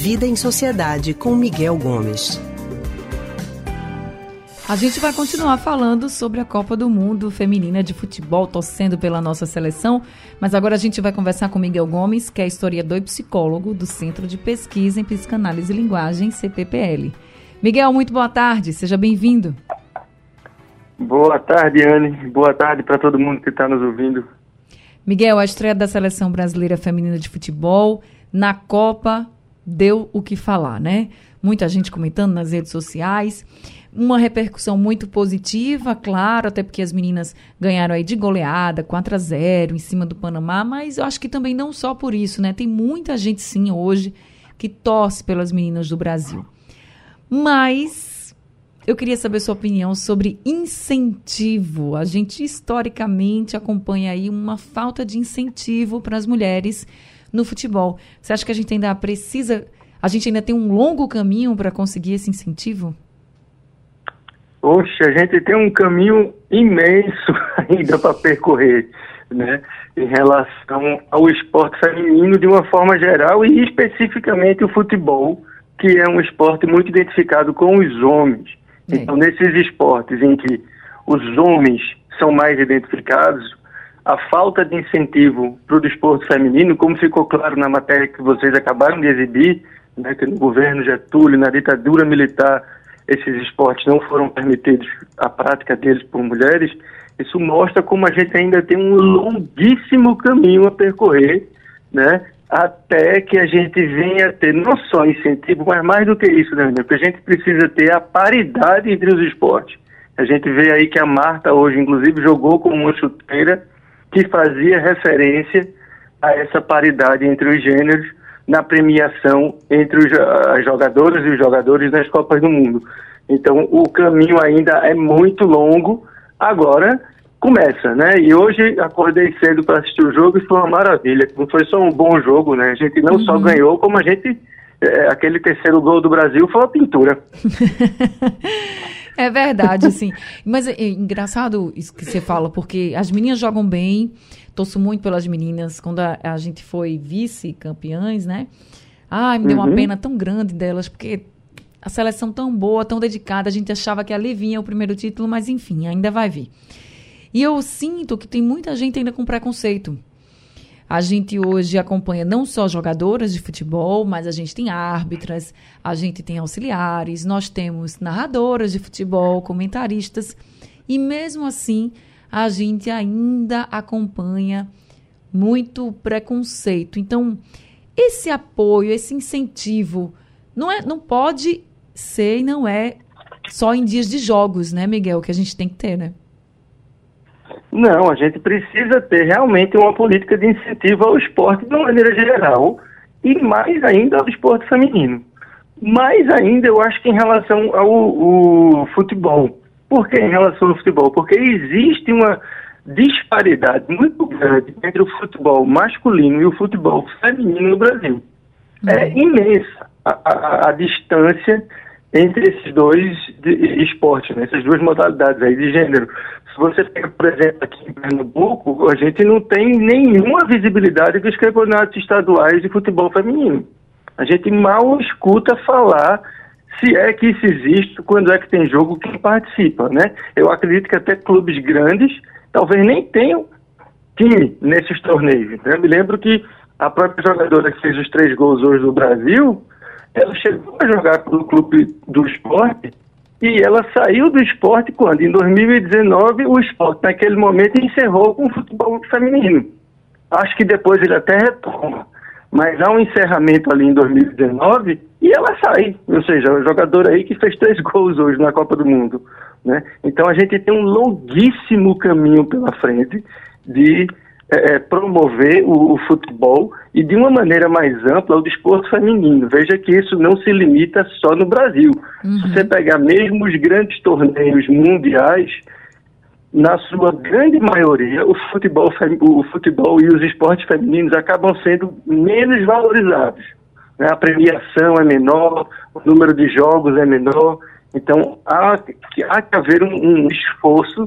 Vida em Sociedade com Miguel Gomes. A gente vai continuar falando sobre a Copa do Mundo Feminina de Futebol, torcendo pela nossa seleção, mas agora a gente vai conversar com Miguel Gomes, que é historiador e psicólogo do Centro de Pesquisa em Psicanálise e Linguagem, CPPL. Miguel, muito boa tarde, seja bem-vindo. Boa tarde, Anne. Boa tarde para todo mundo que está nos ouvindo. Miguel, a estreia da Seleção Brasileira Feminina de Futebol na Copa deu o que falar, né? Muita gente comentando nas redes sociais uma repercussão muito positiva, claro, até porque as meninas ganharam aí de goleada, 4 a 0 em cima do Panamá, mas eu acho que também não só por isso, né? Tem muita gente sim hoje que torce pelas meninas do Brasil. Mas eu queria saber sua opinião sobre incentivo. A gente historicamente acompanha aí uma falta de incentivo para as mulheres no futebol. Você acha que a gente ainda precisa, a gente ainda tem um longo caminho para conseguir esse incentivo? Poxa, a gente tem um caminho imenso ainda para percorrer, né? Em relação ao esporte feminino de uma forma geral e especificamente o futebol, que é um esporte muito identificado com os homens. É. Então, nesses esportes em que os homens são mais identificados, a falta de incentivo para o desporto feminino, como ficou claro na matéria que vocês acabaram de exibir, né, que no governo Getúlio, na ditadura militar, esses esportes não foram permitidos a prática deles por mulheres, isso mostra como a gente ainda tem um longuíssimo caminho a percorrer, né? Até que a gente venha ter não só incentivo, mas mais do que isso, né? Porque a gente precisa ter a paridade entre os esportes. A gente vê aí que a Marta hoje, inclusive, jogou como uma chuteira que fazia referência a essa paridade entre os gêneros na premiação entre os, as jogadoras e os jogadores nas Copas do Mundo. Então, o caminho ainda é muito longo. Agora começa, né? E hoje acordei cedo para assistir o jogo e foi uma maravilha. Não foi só um bom jogo, né? A gente não uhum. só ganhou, como a gente. É, aquele terceiro gol do Brasil foi uma pintura. é verdade, sim. Mas é, é engraçado isso que você fala, porque as meninas jogam bem, torço muito pelas meninas. Quando a, a gente foi vice-campeãs, né? Ai, me deu uma uhum. pena tão grande delas, porque a seleção tão boa, tão dedicada, a gente achava que ali vinha o primeiro título, mas enfim, ainda vai vir. E eu sinto que tem muita gente ainda com preconceito. A gente hoje acompanha não só jogadoras de futebol, mas a gente tem árbitras, a gente tem auxiliares, nós temos narradoras de futebol, comentaristas, e mesmo assim a gente ainda acompanha muito preconceito. Então, esse apoio, esse incentivo, não, é, não pode ser e não é só em dias de jogos, né, Miguel, que a gente tem que ter, né? Não, a gente precisa ter realmente uma política de incentivo ao esporte de uma maneira geral e mais ainda ao esporte feminino. Mais ainda, eu acho que em relação ao, ao futebol. Por que em relação ao futebol? Porque existe uma disparidade muito grande entre o futebol masculino e o futebol feminino no Brasil. É uhum. imensa a, a, a, distância entre esses dois esportes, né? essas duas modalidades aí de gênero. Se você pega, por exemplo, aqui em Pernambuco, a gente não tem nenhuma visibilidade dos campeonatos estaduais de futebol feminino. A gente mal escuta falar se é que isso existe, quando é que tem jogo, quem participa, né? Eu acredito que até clubes grandes talvez nem tenham time nesses torneios. Né? Me lembro que a própria jogadora que fez os três gols hoje no Brasil, ela chegou a jogar pelo clube do esporte e ela saiu do esporte quando? Em 2019, o esporte naquele momento encerrou com o futebol feminino. Acho que depois ele até retoma mas há um encerramento ali em 2019 e ela sai, ou seja, o jogador aí que fez três gols hoje na Copa do Mundo, né? Então a gente tem um longuíssimo caminho pela frente de é, é, promover o, o, futebol e de uma maneira mais ampla o desporto feminino. Veja que isso não se limita só no Brasil. Uhum. Se você pegar mesmo os grandes torneios mundiais, na sua grande maioria, o futebol, o futebol e os esportes femininos acabam sendo menos valorizados. Né? A premiação é menor, o número de jogos é menor. Então, há que, há que haver um, um esforço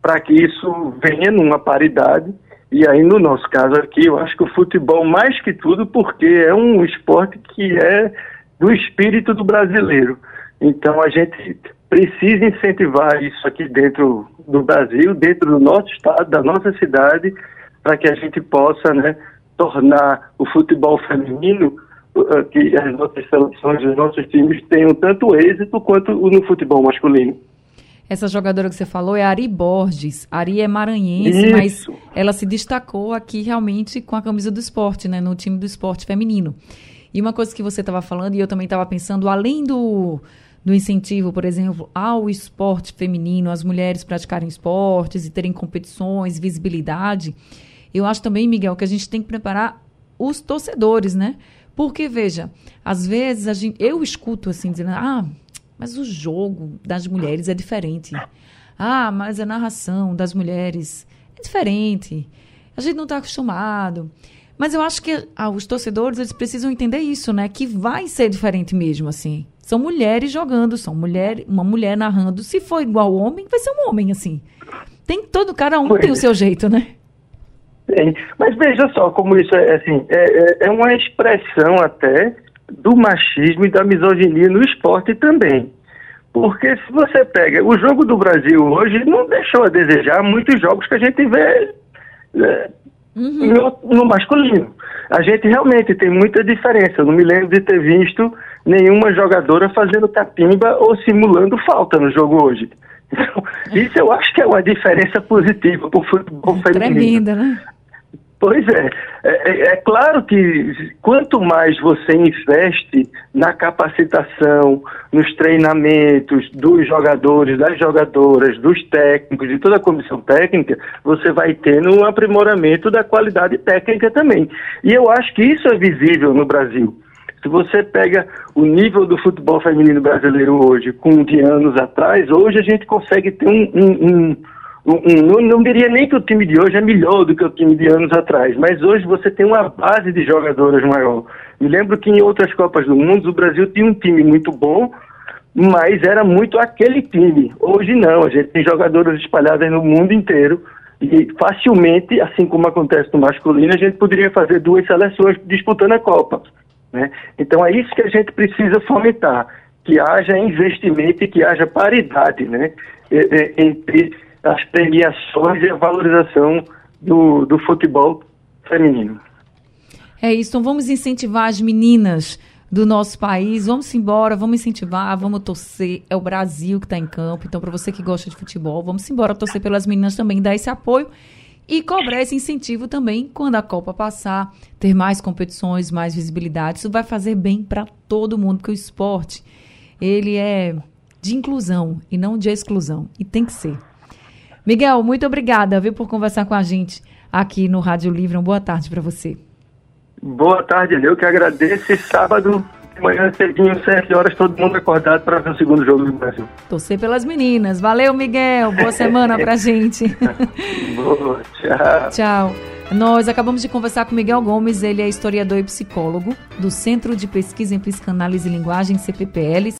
para que isso venha numa paridade E aí, no nosso caso aqui, eu acho que o futebol, mais que tudo, porque é um esporte que é do espírito do brasileiro. Então, a gente precisa incentivar isso aqui dentro do Brasil, dentro do nosso estado, da nossa cidade, para que a gente possa né, tornar o futebol feminino, uh, que as nossas seleções, os nossos times tenham tanto êxito quanto no futebol masculino. Essa jogadora que você falou é Ari Borges. Ari é maranhense, Isso. mas ela se destacou aqui realmente com a camisa do esporte, né? No time do esporte feminino. E uma coisa que você estava falando, e eu também estava pensando, além do, do incentivo, por exemplo, ao esporte feminino, as mulheres praticarem esportes e terem competições, visibilidade, eu acho também, Miguel, que a gente tem que preparar os torcedores, né? Porque, veja, às vezes a gente, eu escuto assim, dizendo, ah, mas o jogo das mulheres é diferente. Ah, mas a narração das mulheres é diferente. A gente não está acostumado. Mas eu acho que ah, os torcedores eles precisam entender isso, né? Que vai ser diferente mesmo, assim. São mulheres jogando, são mulher, uma mulher narrando. Se for igual homem, vai ser um homem, assim. Tem todo cada um tem o seu jeito, né? Mas veja só como isso é assim, é, é, é uma expressão até do machismo e da misoginia no esporte também. Porque se você pega o jogo do Brasil hoje, não deixou a desejar muitos jogos que a gente vê é, uhum. no, no, masculino. A gente realmente tem muita diferença. Eu não me lembro de ter visto nenhuma jogadora fazendo capimba ou simulando falta no jogo hoje. Então, isso eu acho que é uma diferença positiva para o futebol feminino. Tremenda, né? Pois é. é. é. É, claro que quanto mais você investe na capacitação, nos treinamentos dos jogadores, das jogadoras, dos técnicos, de toda a comissão técnica, você vai tendo um aprimoramento da qualidade técnica também. E eu acho que isso é visível no Brasil. Se você pega o nível do futebol feminino brasileiro hoje com de anos atrás, hoje a gente consegue ter um, um, um não, não diria nem que o time de hoje é melhor do que o time de anos atrás, mas hoje você tem uma base de jogadoras maior. Me lembro que em outras Copas do Mundo o Brasil tinha um time muito bom, mas era muito aquele time. Hoje não, a gente tem jogadoras espalhadas no mundo inteiro e facilmente, assim como acontece no masculino, a gente poderia fazer duas seleções disputando a Copa. Né? Então é isso que a gente precisa fomentar, que haja investimento e que haja paridade né? entre as premiações e a valorização do, do futebol feminino. É isso, então vamos incentivar as meninas do nosso país, vamos embora, vamos incentivar, vamos torcer, é o Brasil que está em campo, então para você que gosta de futebol, vamos embora torcer pelas meninas também, dar esse apoio e cobrar esse incentivo também quando a Copa passar, ter mais competições, mais visibilidade, isso vai fazer bem para todo mundo, porque o esporte, ele é de inclusão e não de exclusão, e tem que ser. Miguel, muito obrigada, viu, por conversar com a gente aqui no Rádio Livre. Uma boa tarde para você. Boa tarde, eu que agradeço. sábado, de manhã cedinho, 7 horas, todo mundo acordado para ver o segundo jogo do Brasil. Torcer pelas meninas. Valeu, Miguel. Boa semana pra gente. Boa, tchau. Tchau. Nós acabamos de conversar com Miguel Gomes, ele é historiador e psicólogo do Centro de Pesquisa em Psicanálise e Linguagem, CPPL.